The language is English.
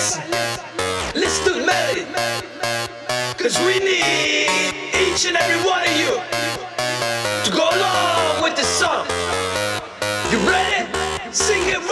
Listen to me. Cause we need each and every one of you to go along with the song. You ready? Sing it